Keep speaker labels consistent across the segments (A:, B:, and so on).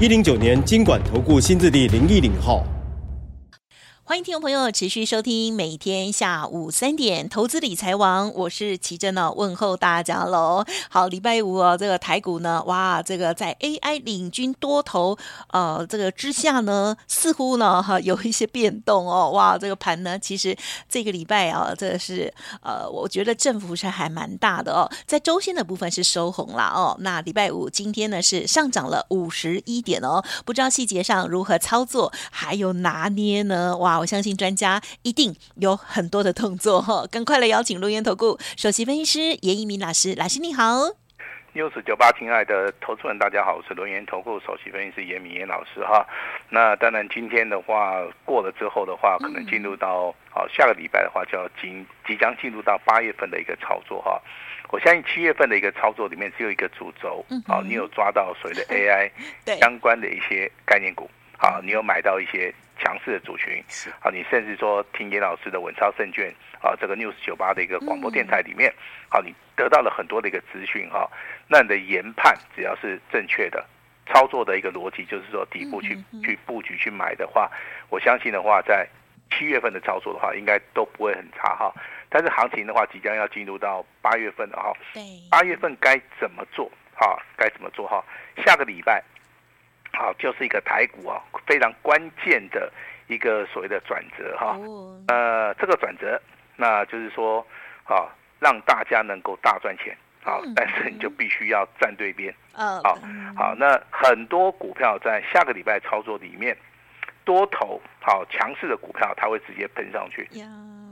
A: 一零九年金管投顾新字第零一零号。
B: 欢迎听众朋友持续收听每天下午三点投资理财王，我是琦蓁呢，问候大家喽。好，礼拜五哦，这个台股呢，哇，这个在 AI 领军多头呃这个之下呢，似乎呢哈有一些变动哦，哇，这个盘呢，其实这个礼拜啊，这是呃，我觉得振幅是还蛮大的哦，在周线的部分是收红了哦。那礼拜五今天呢是上涨了五十一点哦，不知道细节上如何操作，还有拿捏呢？哇！我相信专家一定有很多的动作哈，更快来邀请轮源投顾首席分析师严一鸣老师，老师你好。
C: News 九八，亲爱的投资人，大家好，我是轮源投顾首席分析师严敏严老师哈。那当然，今天的话过了之后的话，可能进入到好下个礼拜的话，就要进即将进入到八月份的一个操作哈。我相信七月份的一个操作里面只有一个主轴，好，你有抓到所谓的 AI 相关的一些概念股，好，你有买到一些。强势的族群，啊，你甚至说听严老师的稳操胜券啊，这个 News 九八的一个广播电台里面，好，你得到了很多的一个资讯哈，那你的研判只要是正确的，操作的一个逻辑就是说底部去去布局去买的话，我相信的话，在七月份的操作的话，应该都不会很差哈。但是行情的话，即将要进入到八月份了哈，八月份该怎么做哈？该怎么做哈？下个礼拜。好，就是一个台股啊，非常关键的一个所谓的转折哈。呃，这个转折，那就是说，啊，让大家能够大赚钱。好，但是你就必须要站对边。嗯好，好，那很多股票在下个礼拜操作里面，多头好强势的股票，它会直接喷上去。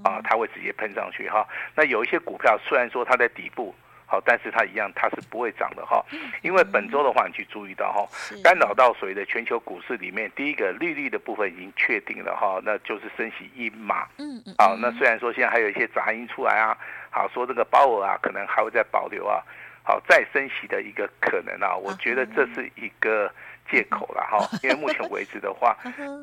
C: 啊，它会直接喷上去哈。那有一些股票虽然说它在底部。好，但是它一样，它是不会涨的哈，因为本周的话，你去注意到哈，干扰到所谓的全球股市里面，第一个利率的部分已经确定了哈，那就是升息一码。嗯嗯。好，那虽然说现在还有一些杂音出来啊，好说这个鲍尔啊，可能还会再保留啊，好再升息的一个可能啊，我觉得这是一个借口了哈，因为目前为止的话，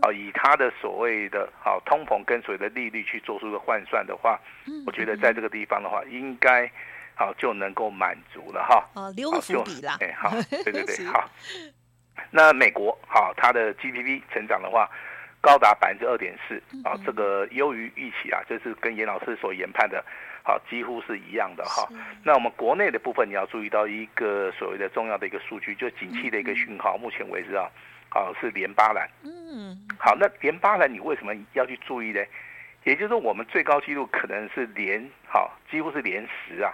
C: 啊，以它的所谓的好通膨跟随的利率去做出一个换算的话，我觉得在这个地方的话，应该。好，就能够满足了哈。
B: 哦，留个伏笔啦。
C: 哎，好，对对对，好。那美国好，它的 GDP 成长的话，高达百分之二点四啊，这个优于预期啊，这是跟严老师所研判的，好，几乎是一样的哈。那我们国内的部分，你要注意到一个所谓的重要的一个数据，就景气的一个讯号，目前为止啊，好是连八蓝。嗯。好，那连八蓝你为什么要去注意呢？也就是说，我们最高纪录可能是连好，几乎是连十啊。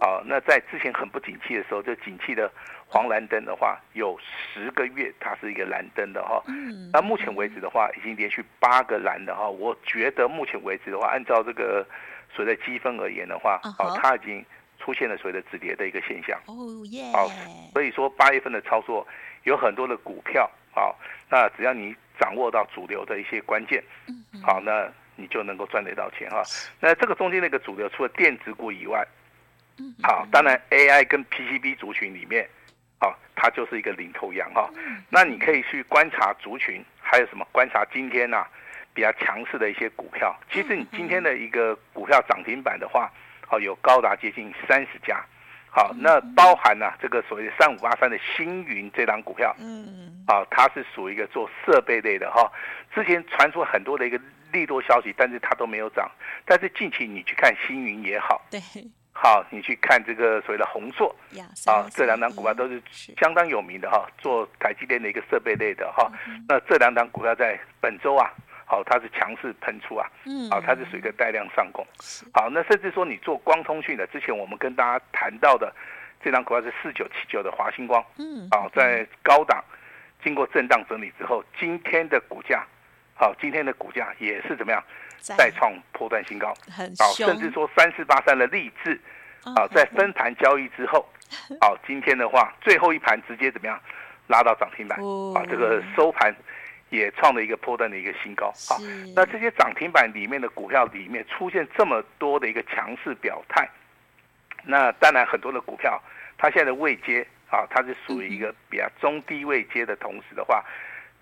C: 啊那在之前很不景气的时候，就景气的黄蓝灯的话，有十个月它是一个蓝灯的哈。嗯，那目前为止的话，已经连续八个蓝的哈。我觉得目前为止的话，按照这个所谓的积分而言的话，哦，它已经出现了所谓的止跌的一个现象。哦耶，好，所以说八月份的操作有很多的股票，好，那只要你掌握到主流的一些关键，好，那你就能够赚得到钱哈。那这个中间的一个主流，除了电子股以外，好，当然 AI 跟 PCB 族群里面，好，它就是一个领头羊哈。那你可以去观察族群，还有什么？观察今天呐、啊、比较强势的一些股票。其实你今天的一个股票涨停板的话，好，有高达接近三十家。好，那包含了、啊、这个所谓的三五八三的星云这档股票，嗯，好，它是属于一个做设备类的哈。之前传出很多的一个利多消息，但是它都没有涨。但是近期你去看星云也好，对。好，你去看这个所谓的宏硕啊，这两档股票都是相当有名的哈，做台积电的一个设备类的哈。那这两档股票在本周啊，好，它是强势喷出啊，嗯，好，它是属于一个带量上攻。好，那甚至说你做光通讯的，之前我们跟大家谈到的这档股票是四九七九的华星光，嗯，啊，在高档经过震荡整理之后，今天的股价，好，今天的股价也是怎么样？再创波段新高，好，甚至说三四八三的励志，啊，在分盘交易之后，好，今天的话最后一盘直接怎么样？拉到涨停板，啊，这个收盘也创了一个波段的一个新高。好，那这些涨停板里面的股票里面出现这么多的一个强势表态，那当然很多的股票它现在的位阶啊，它是属于一个比较中低位阶的同时的话，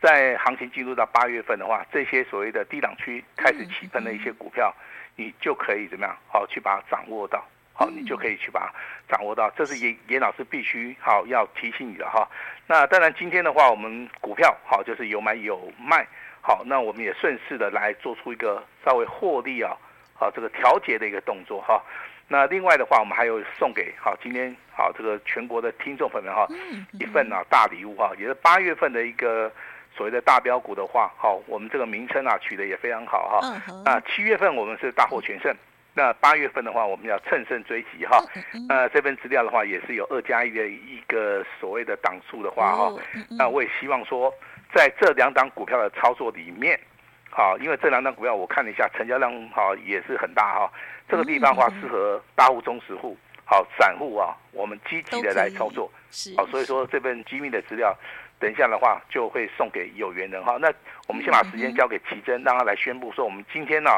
C: 在行情进入到八月份的话，这些所谓的低档区开始起喷的一些股票，你就可以怎么样好去把它掌握到。好，你就可以去把它掌握到，这是严严老师必须好要提醒你的哈。那当然，今天的话，我们股票好就是有买有卖，好，那我们也顺势的来做出一个稍微获利啊，好这个调节的一个动作哈。那另外的话，我们还有送给好今天好这个全国的听众朋友们哈一份啊大礼物哈，也是八月份的一个所谓的大标股的话，好，我们这个名称啊取得也非常好哈。那七月份我们是大获全胜。那八月份的话，我们要乘胜追击哈。那这份资料的话，也是有二加一的一个所谓的档数的话哈。那我也希望说，在这两档股票的操作里面，好，因为这两档股票我看了一下，成交量哈也是很大哈。这个地方的话，适合大户、中实户、好散户啊，我们积极的来操作。是。好，所以说这份机密的资料，等一下的话就会送给有缘人哈。那我们先把时间交给奇珍，让他来宣布说，我们今天呢。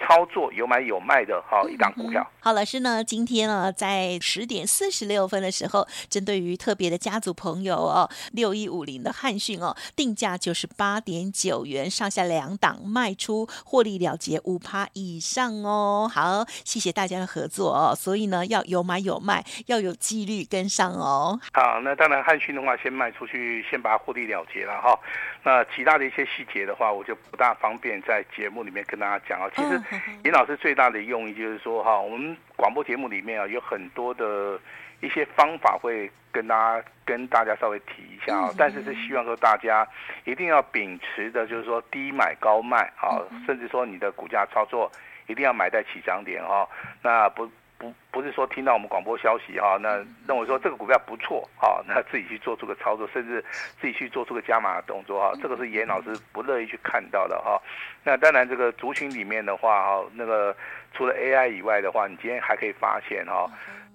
C: 操作有买有卖的哈一档股票。
B: 好，老师呢，今天呢在十点四十六分的时候，针对于特别的家族朋友哦，六一五零的汉讯哦，定价就是八点九元，上下两档卖出，获利了结五趴以上哦。好，谢谢大家的合作哦。所以呢，要有买有卖，要有纪律跟上哦。
C: 好，那当然汉讯的话，先卖出去，先把它获利了结了哈。那其他的一些细节的话，我就不大方便在节目里面跟大家讲啊。其实，严老师最大的用意就是说哈，我们广播节目里面啊，有很多的一些方法会跟大家跟大家稍微提一下啊。但是是希望说大家一定要秉持的，就是说低买高卖啊，甚至说你的股价操作一定要买在起涨点哈。那不。不不是说听到我们广播消息哈，那认为说这个股票不错哈，那自己去做出个操作，甚至自己去做出个加码的动作哈，这个是严老师不乐意去看到的哈。那当然这个族群里面的话哈，那个除了 AI 以外的话，你今天还可以发现哈，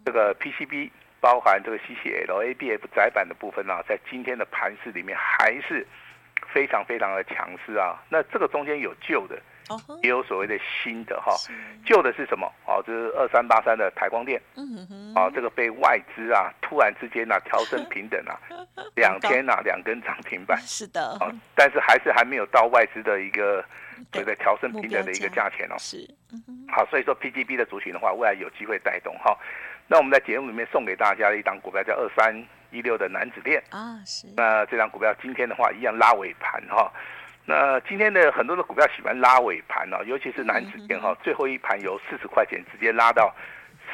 C: 这个 PCB 包含这个 CCL、ABF 窄板的部分呢，在今天的盘市里面还是非常非常的强势啊。那这个中间有旧的。也有所谓的新的哈，旧的是什么？哦，这是二三八三的台光电，啊，这个被外资啊突然之间呢调升平等啊，两天呐两根涨停板，
B: 是的，
C: 但是还是还没有到外资的一个所谓的调升平等的一个价钱哦，是，好，所以说 PGB 的族群的话，未来有机会带动哈。那我们在节目里面送给大家的一档股票叫二三一六的楠梓电啊，是，那这档股票今天的话一样拉尾盘哈。那今天的很多的股票喜欢拉尾盘哦，尤其是南子电哈，最后一盘由四十块钱直接拉到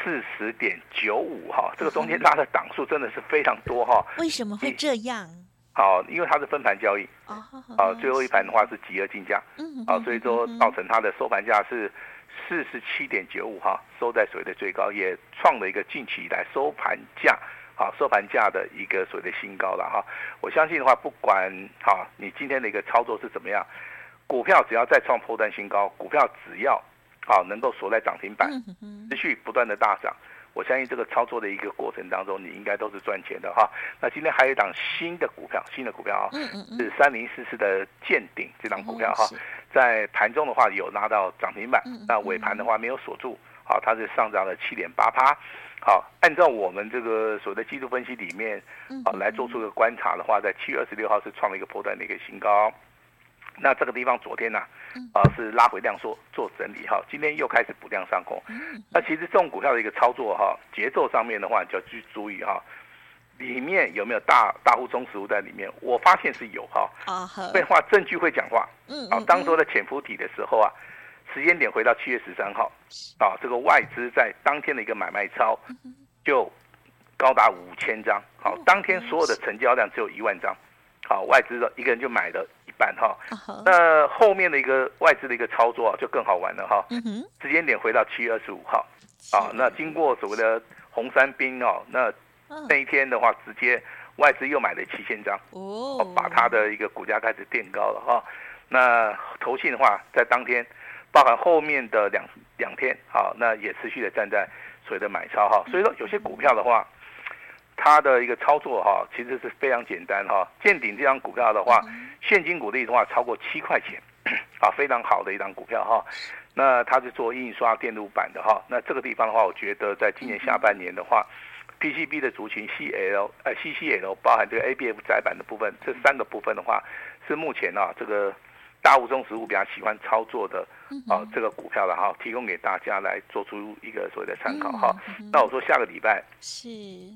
C: 四十点九五哈，这个中间拉的档数真的是非常多哈。
B: 为什么会这样？
C: 好，因为它是分盘交易啊，最后一盘的话是集合竞价嗯啊，所以说造成它的收盘价是四十七点九五哈，收在所谓的最高，也创了一个近期以来收盘价。好，收盘价的一个所谓的新高了哈，我相信的话，不管好你今天的一个操作是怎么样，股票只要再创破断新高，股票只要好能够锁在涨停板，持续不断的大涨，我相信这个操作的一个过程当中，你应该都是赚钱的哈。那今天还有一档新的股票，新的股票啊，是三零四四的健鼎这档股票哈，在盘中的话有拉到涨停板，那尾盘的话没有锁住，好，它是上涨了七点八趴。好，按照我们这个所谓的技术分析里面，啊，来做出个观察的话，在七月二十六号是创了一个波段的一个新高。那这个地方昨天呢，啊，是拉回量缩做整理哈，今天又开始补量上攻。那其实这种股票的一个操作哈，节奏上面的话，就要去注意哈，里面有没有大大户中实物在里面？我发现是有哈。啊，废话，证据会讲话。嗯。啊，当时的潜伏体的时候啊。时间点回到七月十三号，啊，这个外资在当天的一个买卖超就高达五千张，好，当天所有的成交量只有一万张，好，外资的一个人就买了一半哈，那后面的一个外资的一个操作啊就更好玩了哈，时间点回到七月二十五号，啊，那经过所谓的红三兵哦，那那一天的话，直接外资又买了七千张，哦，把它的一个股价开始垫高了哈，那投信的话在当天。包含后面的两两天，好，那也持续的站在所谓的买超哈，所以说有些股票的话，它的一个操作哈，其实是非常简单哈。见顶这张股票的话，现金股利的话超过七块钱，啊，非常好的一张股票哈。那它是做印刷电路板的哈。那这个地方的话，我觉得在今年下半年的话，PCB 的族群 CL 呃 CCL 包含这个 ABF 窄板的部分，这三个部分的话，是目前啊这个。大户中实物比较喜欢操作的啊，这个股票了哈，提供给大家来做出一个所谓的参考哈。那我说下个礼拜是，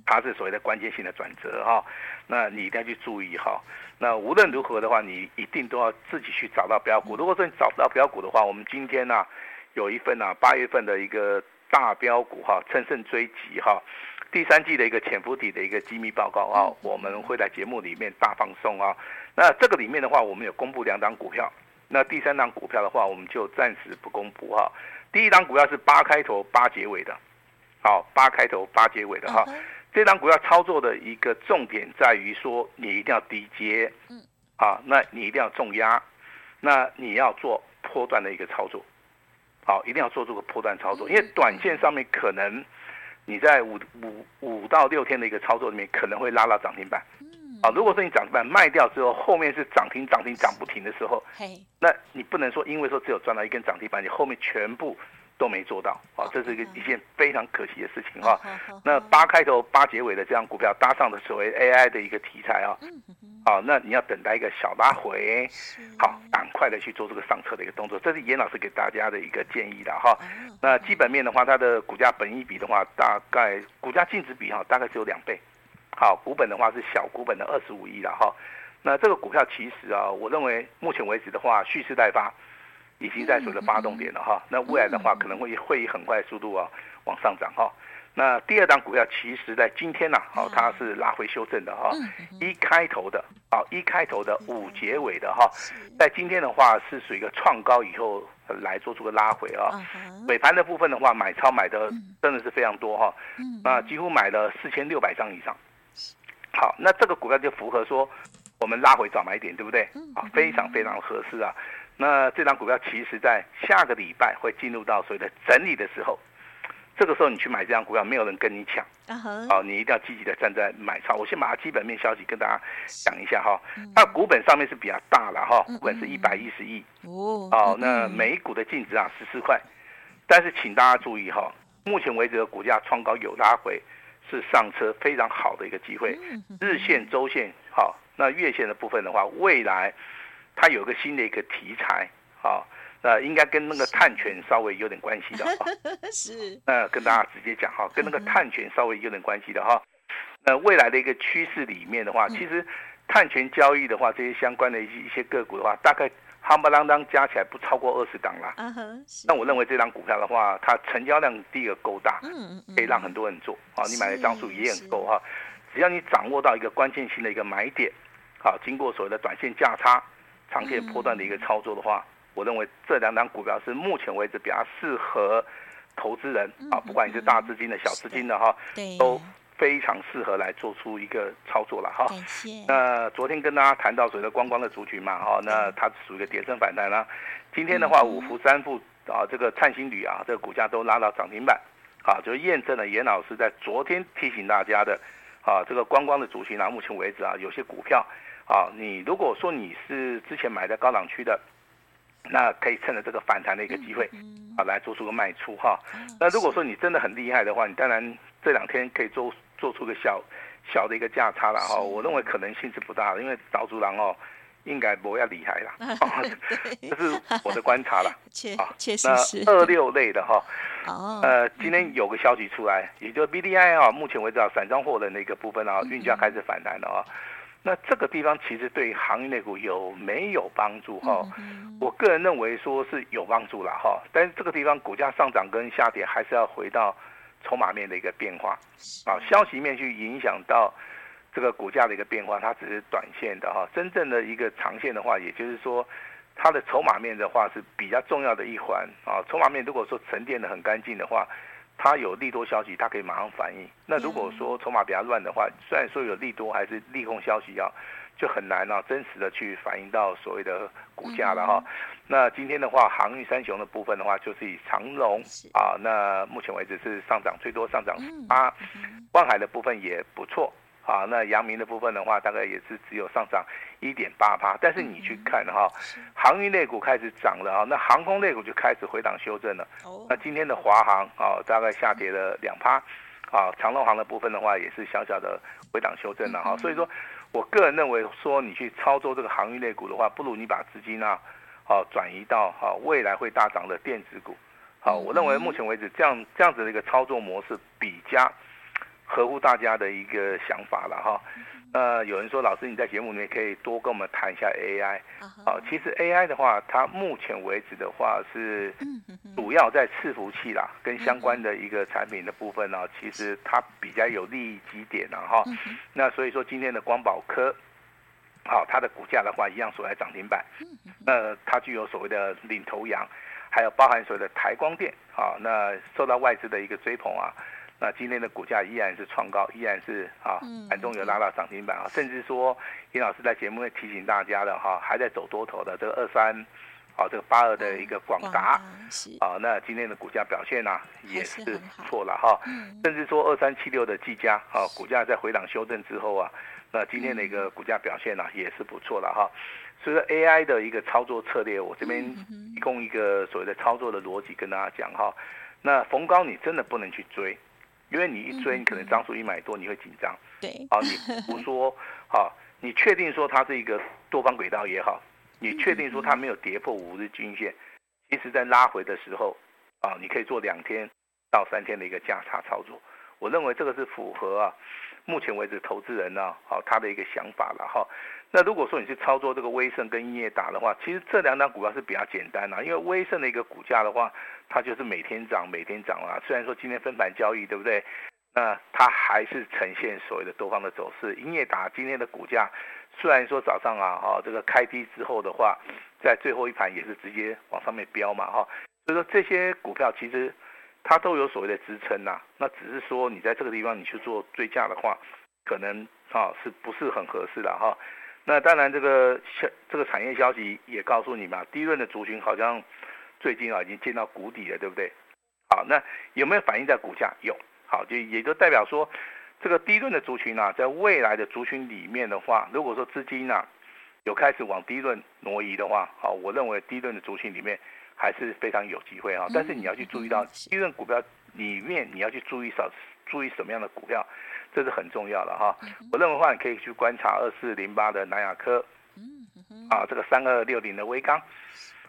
C: 它是所谓的关键性的转折哈，那你一定要去注意哈。那无论如何的话，你一定都要自己去找到标股。如果说你找不到标股的话，我们今天呢有一份呢八月份的一个大标股哈，乘胜追击哈，第三季的一个潜伏底的一个机密报告啊，我们会在节目里面大放送啊。那这个里面的话，我们有公布两档股票。那第三档股票的话，我们就暂时不公布哈。第一档股票是八开头八结尾的，好，八开头八结尾的哈。这档股票操作的一个重点在于说，你一定要低接，嗯，啊，那你一定要重压，那你要做波段的一个操作，好，一定要做这个波段操作，因为短线上面可能你在五五五到六天的一个操作里面，可能会拉到涨停板。啊，如果说你涨停板卖掉之后，后面是涨停涨停涨不停的时候，那你不能说因为说只有赚到一根涨停板，你后面全部都没做到。啊，这是一个一件非常可惜的事情哈。那八开头八结尾的这样股票搭上的所谓 AI 的一个题材啊，好，那你要等待一个小拉回，好，赶快的去做这个上车的一个动作，这是严老师给大家的一个建议的哈。那基本面的话，它的股价本益比的话，大概股价净值比哈，大概只有两倍。好，股本的话是小股本的二十五亿了哈。那这个股票其实啊，我认为目前为止的话，蓄势待发，已经在所谓的发动点了哈。那未来的话，可能会会以很快的速度啊往上涨哈。那第二档股票，其实在今天呢，好，它是拉回修正的哈。一开头的，好，一开头的五结尾的哈，在今天的话是属于一个创高以后来做出个拉回啊。尾盘的部分的话，买超买的真的是非常多哈。那几乎买了四千六百张以上。好，那这个股票就符合说我们拉回早买点，对不对？啊，非常非常合适啊。那这张股票其实在下个礼拜会进入到所谓的整理的时候，这个时候你去买这张股票，没有人跟你抢。啊，你一定要积极的站在买超。我先把它基本面消息跟大家讲一下哈。它股本上面是比较大了哈，股本是一百一十亿。哦，那每股的净值啊十四块，但是请大家注意哈，目前为止的股价创高有拉回。是上车非常好的一个机会，日线、周线好，那月线的部分的话，未来它有个新的一个题材，好，那应该跟那个碳权稍微有点关系的哈。是，那跟大家直接讲哈，跟那个碳权稍微有点关系的哈。那未来的一个趋势里面的话，其实碳权交易的话，这些相关的一些一些个股的话，大概。夯不啷当加起来不超过二十档啦。那我认为这张股票的话，它成交量第一个够大，嗯嗯可以让很多人做。啊，你买的张数也很够哈。只要你掌握到一个关键性的一个买点，好，经过所谓的短线价差、长线波段的一个操作的话，我认为这两档股票是目前为止比较适合投资人啊，不管你是大资金的小资金的哈，都。非常适合来做出一个操作了哈。那昨天跟大家谈到所谓的观光的族群嘛哈，那它属于一个跌升反弹啦。今天的话，五福三富啊，这个灿星旅啊，这个股价都拉到涨停板，啊，就验证了严老师在昨天提醒大家的，啊，这个观光的族群啊，目前为止啊，有些股票啊，你如果说你是之前买在高档区的，那可以趁着这个反弹的一个机会，啊，来做出个卖出哈。那如果说你真的很厉害的话，你当然这两天可以做。做出个小小的一个价差了哈，我认为可能性是不大的，因为招租郎哦，应该不要厉害了，这是我的观察了。啊，确实是。那二六类的哈，呃，今天有个消息出来，也就是 BDI 啊，目前为止啊，散装货的那个部分啊，运价开始反弹了啊。那这个地方其实对行业内股有没有帮助哈？我个人认为说是有帮助了哈，但是这个地方股价上涨跟下跌还是要回到。筹码面的一个变化，啊，消息面去影响到这个股价的一个变化，它只是短线的哈。真正的一个长线的话，也就是说，它的筹码面的话是比较重要的一环啊。筹码面如果说沉淀的很干净的话，它有利多消息，它可以马上反应。那如果说筹码比较乱的话，虽然说有利多还是利空消息要就很难啊，真实的去反映到所谓的股价了哈。那今天的话，航运三雄的部分的话，就是以长龙啊，那目前为止是上涨最多，上涨八，万海的部分也不错。啊，那阳明的部分的话，大概也是只有上涨一点八趴，但是你去看哈，航运类股开始涨了啊，那航空类股就开始回档修正了。那今天的华航啊，大概下跌了两趴，啊，长荣航的部分的话，也是小小的回档修正了哈。所以说我个人认为说，你去操作这个航运类股的话，不如你把资金啊，啊转移到啊未来会大涨的电子股。好，我认为目前为止这样这样子的一个操作模式比较。合乎大家的一个想法了哈，呃，有人说老师你在节目里面可以多跟我们谈一下 AI，啊，其实 AI 的话，它目前为止的话是主要在伺服器啦，跟相关的一个产品的部分呢，其实它比较有利益基点了哈。那所以说今天的光宝科，好，它的股价的话一样锁在涨停板，那它具有所谓的领头羊，还有包含所谓的台光电，啊，那受到外资的一个追捧啊。那今天的股价依然是创高，依然是啊，盘中有拉到涨停板啊，甚至说，严老师在节目会提醒大家的哈，还在走多头的这个二三，啊，这个八二的一个广达，啊，那今天的股价表现呢、啊、也是不错了哈，甚至说二三七六的技嘉啊，股价在回档修正之后啊，那今天的一个股价表现呢、啊、也是不错了哈，所以说 AI 的一个操作策略，我这边提供一个所谓的操作的逻辑跟大家讲哈，那逢高你真的不能去追。因为你一追，你可能张数一买多，你会紧张。
B: 对，
C: 啊，你不说，啊，你确定说它是一个多方轨道也好，你确定说它没有跌破五日均线，其实在拉回的时候，啊，你可以做两天到三天的一个价差操作。我认为这个是符合啊，目前为止投资人呢，好，他的一个想法了哈。那如果说你是操作这个威盛跟英业达的话，其实这两档股票是比较简单的，因为威盛的一个股价的话，它就是每天涨，每天涨啊。虽然说今天分盘交易，对不对？那它还是呈现所谓的多方的走势。英业达今天的股价虽然说早上啊，哈，这个开低之后的话，在最后一盘也是直接往上面飙嘛，哈。所以说这些股票其实它都有所谓的支撑呐。那只是说你在这个地方你去做追价的话，可能啊是不是很合适的哈？那当然，这个消这个产业消息也告诉你嘛，低润的族群好像最近啊已经见到谷底了，对不对？好，那有没有反映在股价？有，好，就也就代表说，这个低润的族群啊，在未来的族群里面的话，如果说资金啊有开始往低润挪移的话，好，我认为低润的族群里面还是非常有机会啊。但是你要去注意到低润股票里面，你要去注意少注意什么样的股票。这是很重要的哈，我认为的话，你可以去观察二四零八的南亚科，啊，这个三二六零的威刚，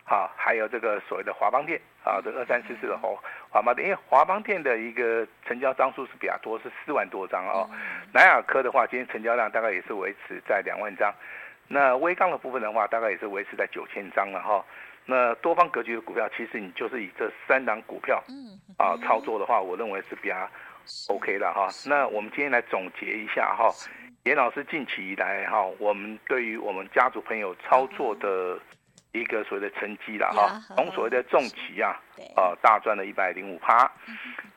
C: 好，还有这个所谓的华邦电，啊，这个二三四四的华华邦电，因为华邦电的一个成交张数是比较多，是四万多张哦。南亚科的话，今天成交量大概也是维持在两万张，那微钢的部分的话，大概也是维持在九千张了哈。那多方格局的股票，其实你就是以这三档股票，啊，操作的话，我认为是比较。OK 了哈，那我们今天来总结一下哈，严老师近期以来哈，我们对于我们家族朋友操作的一个所谓的成绩了哈，从所谓的重旗啊，啊大赚了一百零五趴，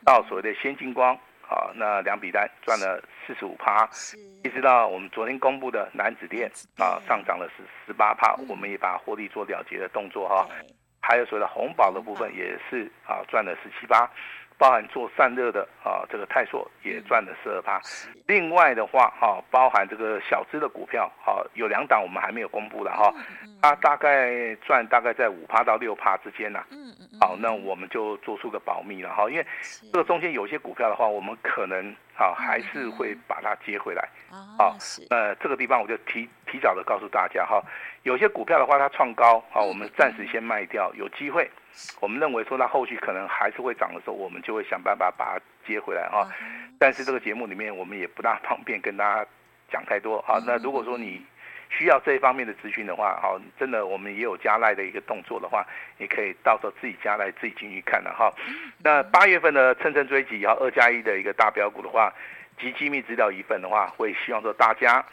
C: 到所谓的先进光啊，那两笔单赚了四十五趴，一直到我们昨天公布的南子店啊上涨了十十八趴，我们也把获利做了结的动作哈，还有所谓的红宝的部分也是啊赚了十七八。包含做散热的啊，这个泰硕也赚了十二趴。另外的话哈，包含这个小资的股票哈，有两档我们还没有公布的哈，它大概赚大概在五趴到六趴之间呐。嗯嗯好，那我们就做出个保密了哈，因为这个中间有些股票的话，我们可能啊还是会把它接回来。好，那这个地方我就提提早的告诉大家哈，有些股票的话它创高啊，我们暂时先卖掉，有机会。我们认为说它后续可能还是会涨的时候，我们就会想办法把它接回来啊。但是这个节目里面我们也不大方便跟大家讲太多啊。那如果说你需要这一方面的资讯的话，好，真的我们也有加赖的一个动作的话，你可以到时候自己加赖自己进去看了哈。那八月份的乘胜追击，然后二加一的一个大标股的话，及机密资料一份的话，会希望说大家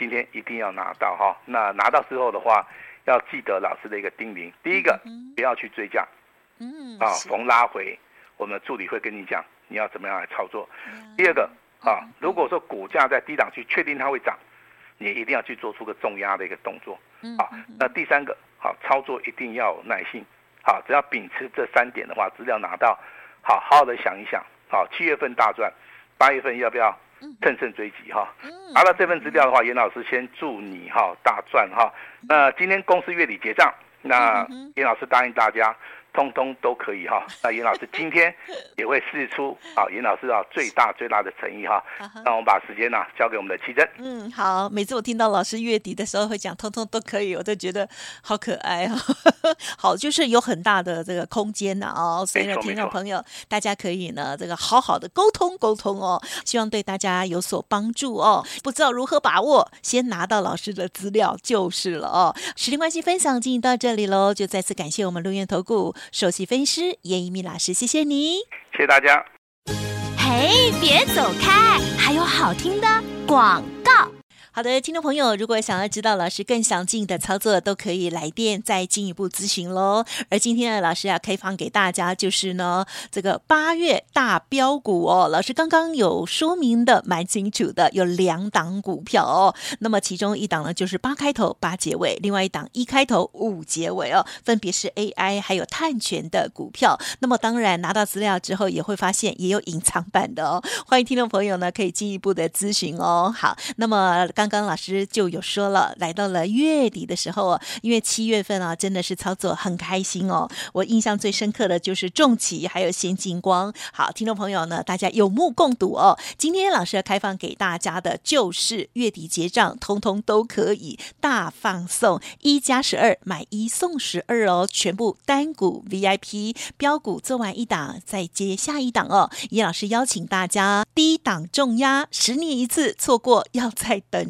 C: 今天一定要拿到哈。那拿到之后的话。要记得老师的一个叮咛，第一个不要去追价，嗯啊，逢拉回，我们的助理会跟你讲你要怎么样来操作。第二个啊，如果说股价在低档区确定它会涨，你一定要去做出个重压的一个动作。好，那第三个，好操作一定要有耐心。好，只要秉持这三点的话，资料拿到，好好好的想一想。好，七月份大赚，八月份要不要乘胜追击？哈，拿到这份资料的话，严老师先祝你哈大赚哈。那今天公司月底结账，那严老师答应大家。通通都可以哈，那严老师今天也会试出啊，严老师啊最大最大的诚意哈。那我们把时间呢、啊、交给我们的奇珍。
B: 嗯，好，每次我听到老师月底的时候会讲通通都可以，我都觉得好可爱哈。好，就是有很大的这个空间呐哦，所以呢，听众朋友大家可以呢这个好好的沟通沟通哦，希望对大家有所帮助哦。不知道如何把握，先拿到老师的资料就是了哦。时间关系，分享进行到这里喽，就再次感谢我们鹿苑投顾。首席分析师叶一鸣老师，谢谢你，
C: 谢谢大家。
D: 嘿，别走开，还有好听的广告。
B: 好的，听众朋友，如果想要知道老师更详尽的操作，都可以来电再进一步咨询喽。而今天的老师要开放给大家，就是呢这个八月大标股哦，老师刚刚有说明的蛮清楚的，有两档股票哦。那么其中一档呢就是八开头八结尾，另外一档一开头五结尾哦，分别是 AI 还有碳权的股票。那么当然拿到资料之后，也会发现也有隐藏版的哦。欢迎听众朋友呢可以进一步的咨询哦。好，那么。刚刚老师就有说了，来到了月底的时候，因为七月份啊，真的是操作很开心哦。我印象最深刻的就是重骑还有先进光。好，听众朋友呢，大家有目共睹哦。今天老师要开放给大家的就是月底结账，通通都可以大放送，一加十二买一送十二哦，全部单股 VIP 标股做完一档再接下一档哦。叶老师邀请大家低档重压，十年一次，错过要再等。